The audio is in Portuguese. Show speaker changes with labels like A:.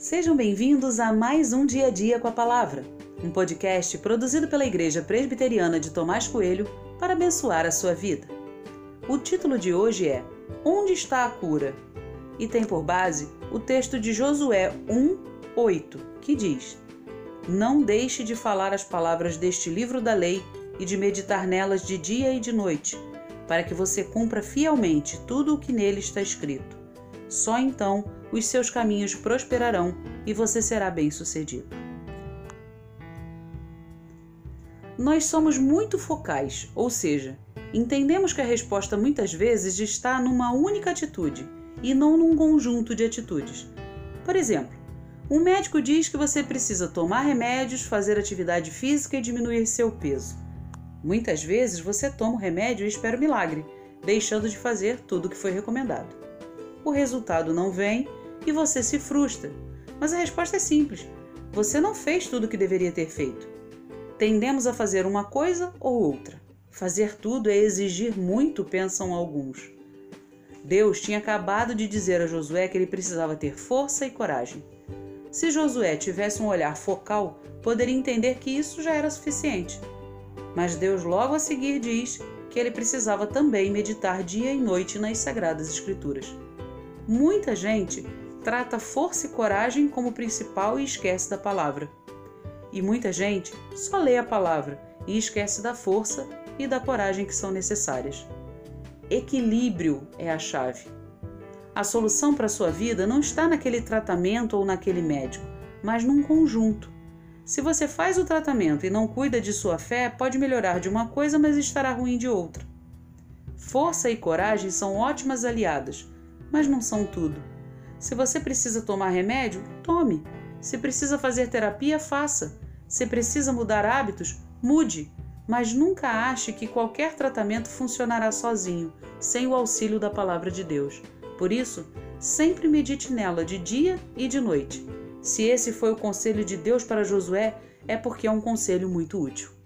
A: Sejam bem-vindos a mais um Dia a Dia com a Palavra, um podcast produzido pela Igreja Presbiteriana de Tomás Coelho para abençoar a sua vida. O título de hoje é Onde está a cura? E tem por base o texto de Josué 1:8, que diz: Não deixe de falar as palavras deste livro da lei e de meditar nelas de dia e de noite, para que você cumpra fielmente tudo o que nele está escrito. Só então os seus caminhos prosperarão e você será bem-sucedido. Nós somos muito focais, ou seja, entendemos que a resposta muitas vezes está numa única atitude e não num conjunto de atitudes. Por exemplo, um médico diz que você precisa tomar remédios, fazer atividade física e diminuir seu peso. Muitas vezes você toma o remédio e espera o milagre, deixando de fazer tudo o que foi recomendado. O resultado não vem e você se frustra. Mas a resposta é simples: você não fez tudo o que deveria ter feito. Tendemos a fazer uma coisa ou outra. Fazer tudo é exigir muito, pensam alguns. Deus tinha acabado de dizer a Josué que ele precisava ter força e coragem. Se Josué tivesse um olhar focal, poderia entender que isso já era suficiente. Mas Deus logo a seguir diz que ele precisava também meditar dia e noite nas Sagradas Escrituras. Muita gente trata força e coragem como principal e esquece da palavra. E muita gente só lê a palavra e esquece da força e da coragem que são necessárias. Equilíbrio é a chave. A solução para a sua vida não está naquele tratamento ou naquele médico, mas num conjunto. Se você faz o tratamento e não cuida de sua fé, pode melhorar de uma coisa, mas estará ruim de outra. Força e coragem são ótimas aliadas, mas não são tudo. Se você precisa tomar remédio, tome. Se precisa fazer terapia, faça. Se precisa mudar hábitos, mude. Mas nunca ache que qualquer tratamento funcionará sozinho, sem o auxílio da palavra de Deus. Por isso, sempre medite nela de dia e de noite. Se esse foi o conselho de Deus para Josué, é porque é um conselho muito útil.